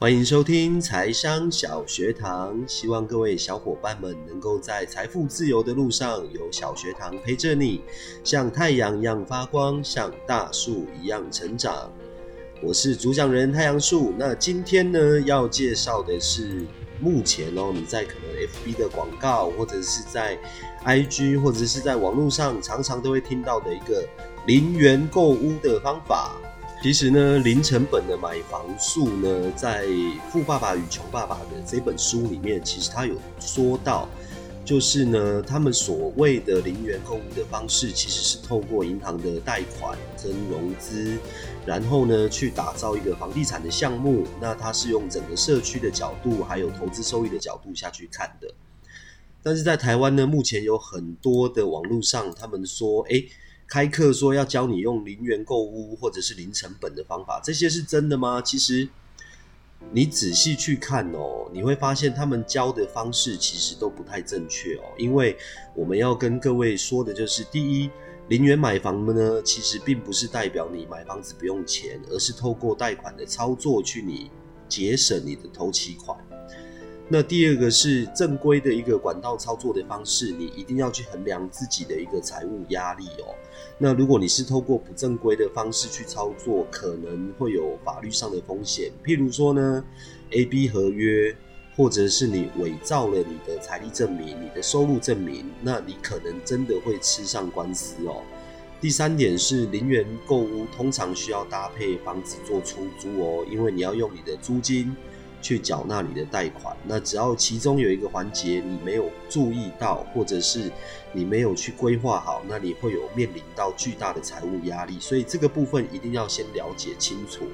欢迎收听财商小学堂，希望各位小伙伴们能够在财富自由的路上有小学堂陪着你，像太阳一样发光，像大树一样成长。我是主讲人太阳树。那今天呢，要介绍的是目前哦，你在可能 FB 的广告，或者是在 IG，或者是在网络上，常常都会听到的一个零元购屋的方法。其实呢，零成本的买房术呢，在《富爸爸与穷爸爸》的这本书里面，其实他有说到，就是呢，他们所谓的零元购物的方式，其实是透过银行的贷款跟融资，然后呢，去打造一个房地产的项目。那它是用整个社区的角度，还有投资收益的角度下去看的。但是在台湾呢，目前有很多的网络上，他们说，哎。开课说要教你用零元购物或者是零成本的方法，这些是真的吗？其实你仔细去看哦，你会发现他们教的方式其实都不太正确哦。因为我们要跟各位说的就是，第一，零元买房呢，其实并不是代表你买房子不用钱，而是透过贷款的操作去你节省你的头期款。那第二个是正规的一个管道操作的方式，你一定要去衡量自己的一个财务压力哦。那如果你是透过不正规的方式去操作，可能会有法律上的风险。譬如说呢，A、B 合约，或者是你伪造了你的财力证明、你的收入证明，那你可能真的会吃上官司哦。第三点是零元购物，通常需要搭配房子做出租哦，因为你要用你的租金。去缴纳你的贷款，那只要其中有一个环节你没有注意到，或者是你没有去规划好，那你会有面临到巨大的财务压力。所以这个部分一定要先了解清楚。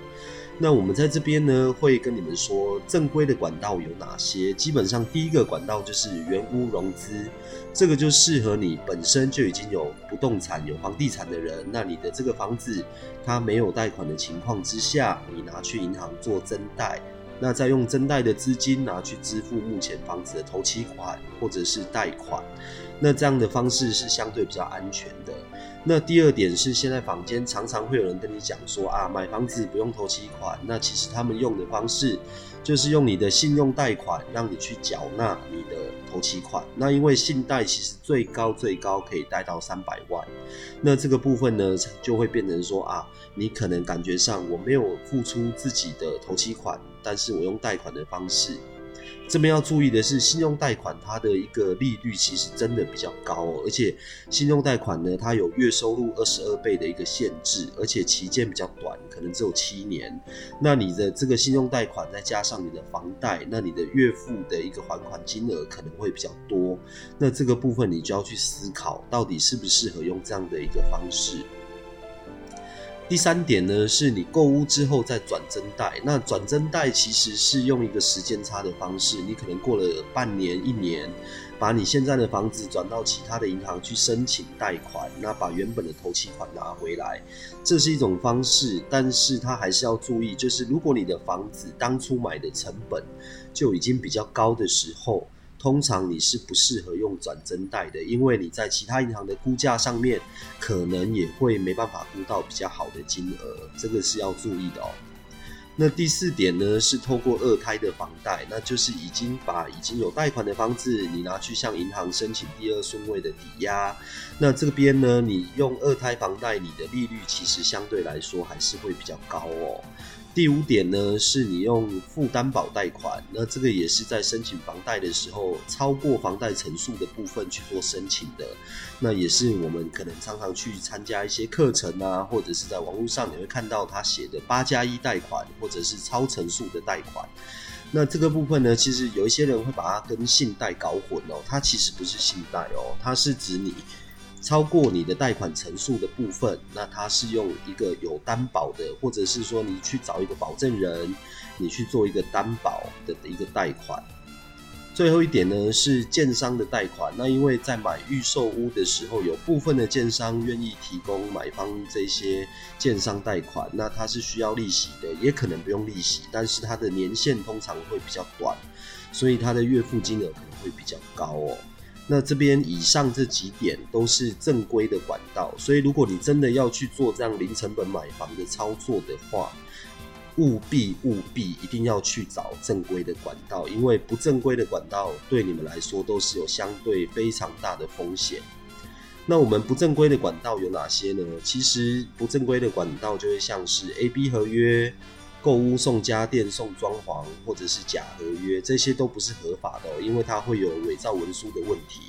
那我们在这边呢，会跟你们说正规的管道有哪些。基本上第一个管道就是原屋融资，这个就适合你本身就已经有不动产、有房地产的人。那你的这个房子它没有贷款的情况之下，你拿去银行做增贷。那再用增贷的资金拿去支付目前房子的头期款或者是贷款，那这样的方式是相对比较安全的。那第二点是，现在坊间常常会有人跟你讲说啊，买房子不用头期款。那其实他们用的方式就是用你的信用贷款让你去缴纳你的头期款。那因为信贷其实最高最高可以贷到三百万，那这个部分呢就会变成说啊，你可能感觉上我没有付出自己的头期款。但是我用贷款的方式，这边要注意的是，信用贷款它的一个利率其实真的比较高哦，而且信用贷款呢，它有月收入二十二倍的一个限制，而且期间比较短，可能只有七年。那你的这个信用贷款再加上你的房贷，那你的月付的一个还款金额可能会比较多。那这个部分你就要去思考，到底适不适合用这样的一个方式。第三点呢，是你购物之后再转增贷。那转增贷其实是用一个时间差的方式，你可能过了半年、一年，把你现在的房子转到其他的银行去申请贷款，那把原本的头期款拿回来，这是一种方式。但是它还是要注意，就是如果你的房子当初买的成本就已经比较高的时候。通常你是不适合用转增贷的，因为你在其他银行的估价上面，可能也会没办法估到比较好的金额，这个是要注意的哦。那第四点呢，是透过二胎的房贷，那就是已经把已经有贷款的房子，你拿去向银行申请第二顺位的抵押，那这边呢，你用二胎房贷，你的利率其实相对来说还是会比较高哦。第五点呢，是你用负担保贷款，那这个也是在申请房贷的时候，超过房贷成数的部分去做申请的。那也是我们可能常常去参加一些课程啊，或者是在网络上你会看到他写的八加一贷款，或者是超成数的贷款。那这个部分呢，其实有一些人会把它跟信贷搞混哦，它其实不是信贷哦，它是指你。超过你的贷款成数的部分，那它是用一个有担保的，或者是说你去找一个保证人，你去做一个担保的一个贷款。最后一点呢是建商的贷款，那因为在买预售屋的时候，有部分的建商愿意提供买方这些建商贷款，那它是需要利息的，也可能不用利息，但是它的年限通常会比较短，所以它的月付金额可能会比较高哦。那这边以上这几点都是正规的管道，所以如果你真的要去做这样零成本买房的操作的话，务必务必一定要去找正规的管道，因为不正规的管道对你们来说都是有相对非常大的风险。那我们不正规的管道有哪些呢？其实不正规的管道就会像是 A B 合约、购物送家电、送装潢，或者是假合约，这些都不是合法的，因为它会有伪造文书的问题。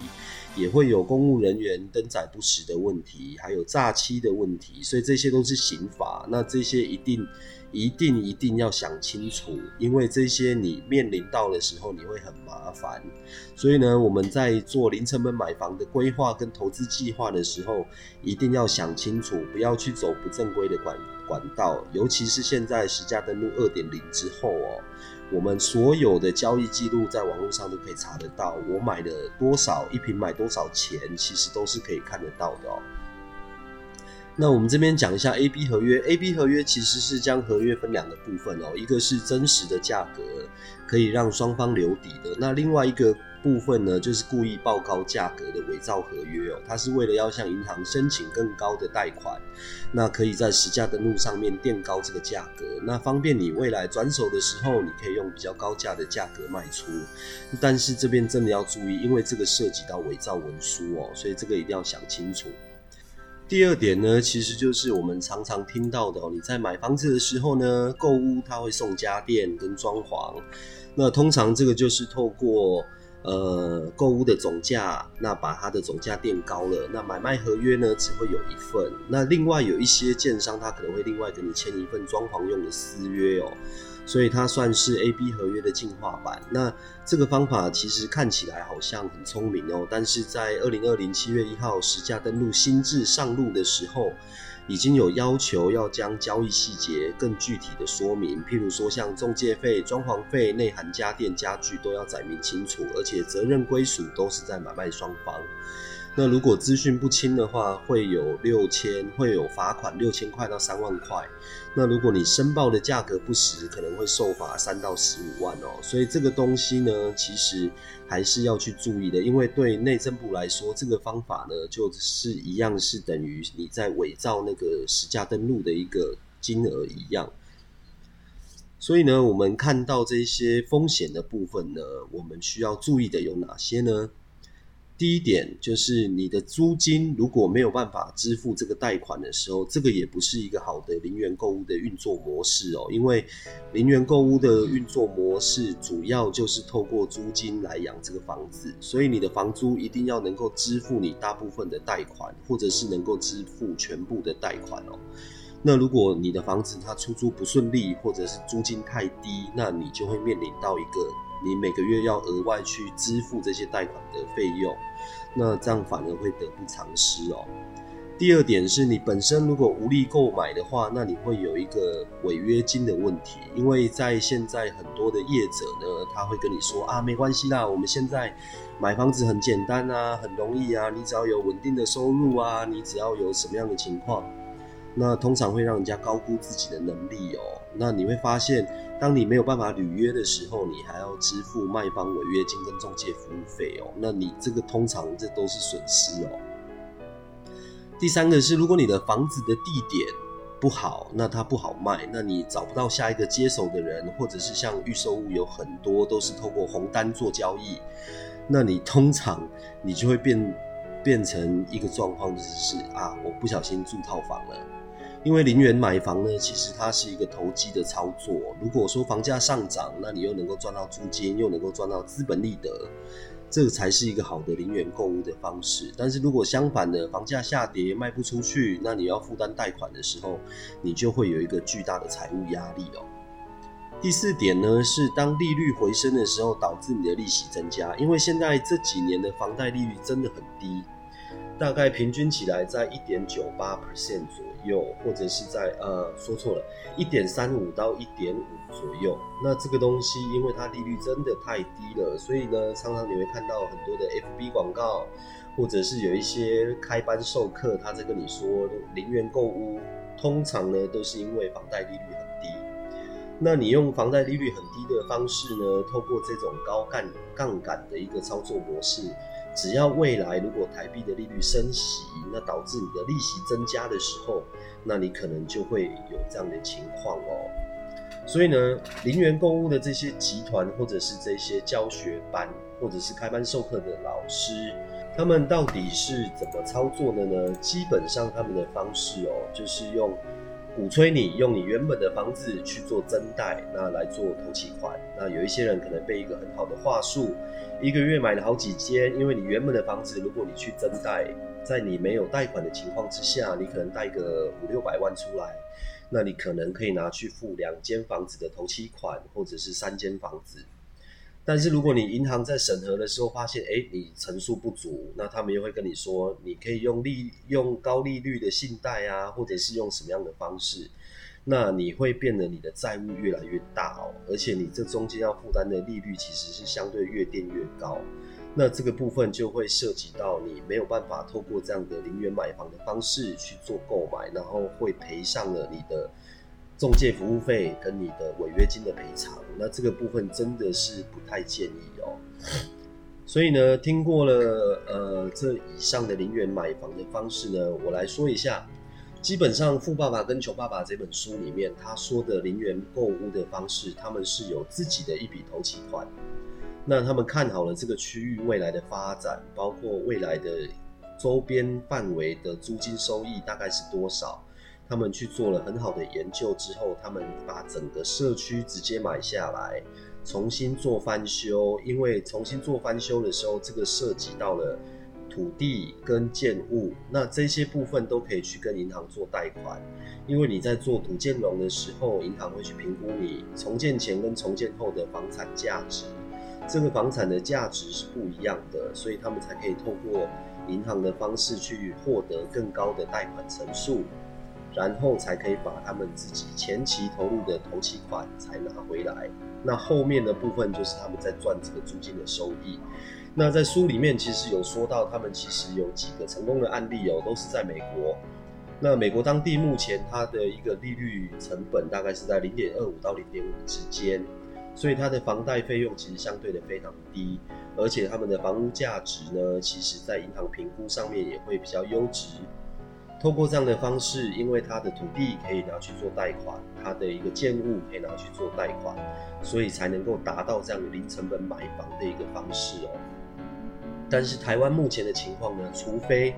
也会有公务人员登载不实的问题，还有诈欺的问题，所以这些都是刑法。那这些一定、一定、一定要想清楚，因为这些你面临到的时候，你会很麻烦。所以呢，我们在做零成本买房的规划跟投资计划的时候，一定要想清楚，不要去走不正规的管管道，尤其是现在实价登录二点零之后哦。我们所有的交易记录在网络上都可以查得到，我买了多少一瓶买多少钱，其实都是可以看得到的哦。那我们这边讲一下 A B 合约，A B 合约其实是将合约分两个部分哦，一个是真实的价格，可以让双方留底的，那另外一个。部分呢，就是故意报高价格的伪造合约哦，它是为了要向银行申请更高的贷款，那可以在实价登录上面垫高这个价格，那方便你未来转手的时候，你可以用比较高价的价格卖出。但是这边真的要注意，因为这个涉及到伪造文书哦，所以这个一定要想清楚。第二点呢，其实就是我们常常听到的哦，你在买房子的时候呢，购屋他会送家电跟装潢，那通常这个就是透过。呃，购物的总价，那把它的总价垫高了，那买卖合约呢只会有一份，那另外有一些建商他可能会另外给你签一份装潢用的私约哦，所以它算是 A B 合约的进化版。那这个方法其实看起来好像很聪明哦，但是在二零二零七月一号实价登录新制上路的时候。已经有要求要将交易细节更具体的说明，譬如说像中介费、装潢费、内含家电家具都要载明清楚，而且责任归属都是在买卖双方。那如果资讯不清的话，会有六千，会有罚款六千块到三万块。那如果你申报的价格不实，可能会受罚三到十五万哦。所以这个东西呢，其实还是要去注意的，因为对内政部来说，这个方法呢，就是一样是等于你在伪造那个实价登录的一个金额一样。所以呢，我们看到这些风险的部分呢，我们需要注意的有哪些呢？第一点就是你的租金如果没有办法支付这个贷款的时候，这个也不是一个好的零元购物的运作模式哦。因为零元购物的运作模式主要就是透过租金来养这个房子，所以你的房租一定要能够支付你大部分的贷款，或者是能够支付全部的贷款哦。那如果你的房子它出租不顺利，或者是租金太低，那你就会面临到一个。你每个月要额外去支付这些贷款的费用，那这样反而会得不偿失哦。第二点是你本身如果无力购买的话，那你会有一个违约金的问题，因为在现在很多的业者呢，他会跟你说啊，没关系啦，我们现在买房子很简单啊，很容易啊，你只要有稳定的收入啊，你只要有什么样的情况。那通常会让人家高估自己的能力哦。那你会发现，当你没有办法履约的时候，你还要支付卖方违约金跟中介服务费哦。那你这个通常这都是损失哦。第三个是，如果你的房子的地点不好，那它不好卖，那你找不到下一个接手的人，或者是像预售物有很多都是透过红单做交易，那你通常你就会变变成一个状况，就是啊，我不小心住套房了。因为零元买房呢，其实它是一个投机的操作。如果说房价上涨，那你又能够赚到租金，又能够赚到资本利得，这个才是一个好的零元购物的方式。但是如果相反的，房价下跌卖不出去，那你要负担贷款的时候，你就会有一个巨大的财务压力哦。第四点呢，是当利率回升的时候，导致你的利息增加。因为现在这几年的房贷利率真的很低。大概平均起来在一点九八 percent 左右，或者是在呃说错了，一点三五到一点五左右。那这个东西因为它利率真的太低了，所以呢，常常你会看到很多的 FB 广告，或者是有一些开班授课，他在跟你说零元购物，通常呢都是因为房贷利率很。那你用房贷利率很低的方式呢，透过这种高杠杠杆的一个操作模式。只要未来如果台币的利率升息，那导致你的利息增加的时候，那你可能就会有这样的情况哦。所以呢，零元购物的这些集团或者是这些教学班或者是开班授课的老师，他们到底是怎么操作的呢？基本上他们的方式哦，就是用鼓吹你用你原本的房子去做增贷，那来做投期款。那有一些人可能被一个很好的话术，一个月买了好几间，因为你原本的房子，如果你去增贷，在你没有贷款的情况之下，你可能贷个五六百万出来。那你可能可以拿去付两间房子的头期款，或者是三间房子。但是如果你银行在审核的时候发现，哎，你层数不足，那他们又会跟你说，你可以用利用高利率的信贷啊，或者是用什么样的方式，那你会变得你的债务越来越大哦，而且你这中间要负担的利率其实是相对越垫越高。那这个部分就会涉及到你没有办法透过这样的零元买房的方式去做购买，然后会赔上了你的中介服务费跟你的违约金的赔偿。那这个部分真的是不太建议哦。所以呢，听过了呃这以上的零元买房的方式呢，我来说一下。基本上《富爸爸跟穷爸爸》这本书里面他说的零元购物的方式，他们是有自己的一笔投期款。那他们看好了这个区域未来的发展，包括未来的周边范围的租金收益大概是多少？他们去做了很好的研究之后，他们把整个社区直接买下来，重新做翻修。因为重新做翻修的时候，这个涉及到了土地跟建物，那这些部分都可以去跟银行做贷款。因为你在做土建融的时候，银行会去评估你重建前跟重建后的房产价值。这个房产的价值是不一样的，所以他们才可以透过银行的方式去获得更高的贷款成数，然后才可以把他们自己前期投入的头期款才拿回来。那后面的部分就是他们在赚这个租金的收益。那在书里面其实有说到，他们其实有几个成功的案例哦，都是在美国。那美国当地目前它的一个利率成本大概是在零点二五到零点五之间。所以它的房贷费用其实相对的非常低，而且他们的房屋价值呢，其实在银行评估上面也会比较优质。透过这样的方式，因为它的土地可以拿去做贷款，它的一个建物可以拿去做贷款，所以才能够达到这样零成本买房的一个方式哦。但是台湾目前的情况呢，除非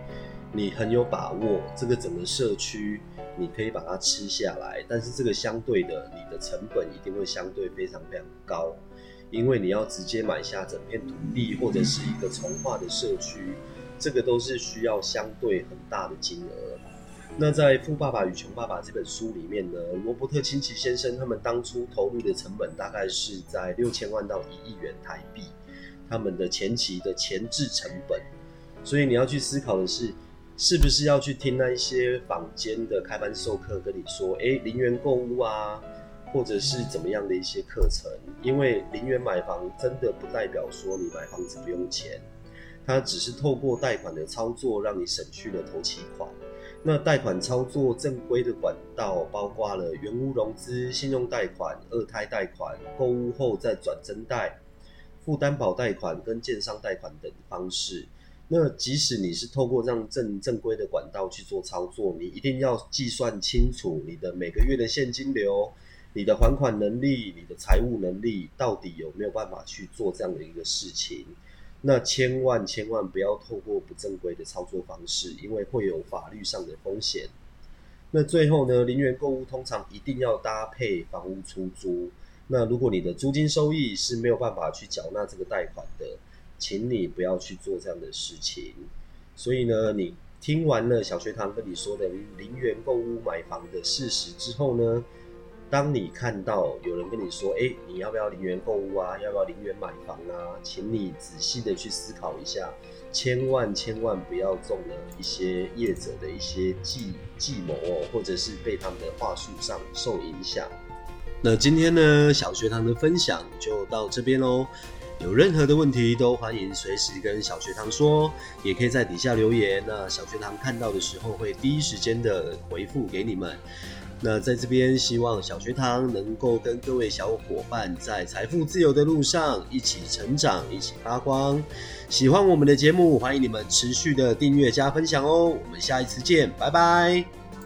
你很有把握，这个整个社区。你可以把它吃下来，但是这个相对的，你的成本一定会相对非常非常高，因为你要直接买下整片土地或者是一个从化的社区，这个都是需要相对很大的金额。那在《富爸爸与穷爸爸》这本书里面呢，罗伯特清崎先生他们当初投入的成本大概是在六千万到一亿元台币，他们的前期的前置成本，所以你要去思考的是。是不是要去听那一些坊间的开班授课，跟你说，哎，零元购物啊，或者是怎么样的一些课程？因为零元买房真的不代表说你买房子不用钱，它只是透过贷款的操作，让你省去了头期款。那贷款操作正规的管道，包括了原屋融资、信用贷款、二胎贷款、购物后再转增贷、负担保贷款跟建商贷款等方式。那即使你是透过这样正正规的管道去做操作，你一定要计算清楚你的每个月的现金流、你的还款能力、你的财务能力到底有没有办法去做这样的一个事情。那千万千万不要透过不正规的操作方式，因为会有法律上的风险。那最后呢，零元购物通常一定要搭配房屋出租。那如果你的租金收益是没有办法去缴纳这个贷款的。请你不要去做这样的事情。所以呢，你听完了小学堂跟你说的零元购物买房的事实之后呢，当你看到有人跟你说：“哎，你要不要零元购物啊？要不要零元买房啊？”请你仔细的去思考一下，千万千万不要中了一些业者的一些计计谋哦，或者是被他们的话术上受影响。那今天呢，小学堂的分享就到这边喽。有任何的问题都欢迎随时跟小学堂说，也可以在底下留言。那小学堂看到的时候会第一时间的回复给你们。那在这边希望小学堂能够跟各位小伙伴在财富自由的路上一起成长，一起发光。喜欢我们的节目，欢迎你们持续的订阅加分享哦。我们下一次见，拜拜。